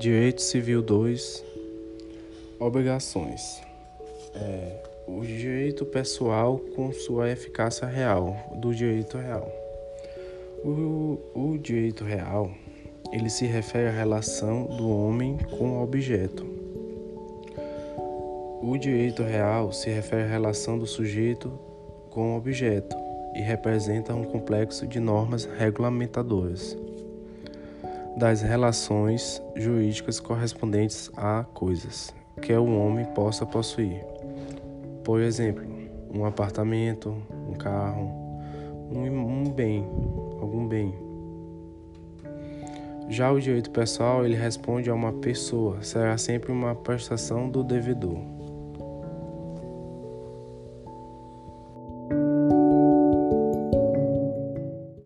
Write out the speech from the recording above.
Direito Civil 2 Obrigações é, O direito pessoal com sua eficácia real do direito real. O, o direito real ele se refere à relação do homem com o objeto. O direito real se refere à relação do sujeito com o objeto e representa um complexo de normas regulamentadoras das relações jurídicas correspondentes a coisas que o homem possa possuir. Por exemplo, um apartamento, um carro, um, um bem, algum bem. Já o direito pessoal, ele responde a uma pessoa, será sempre uma prestação do devedor.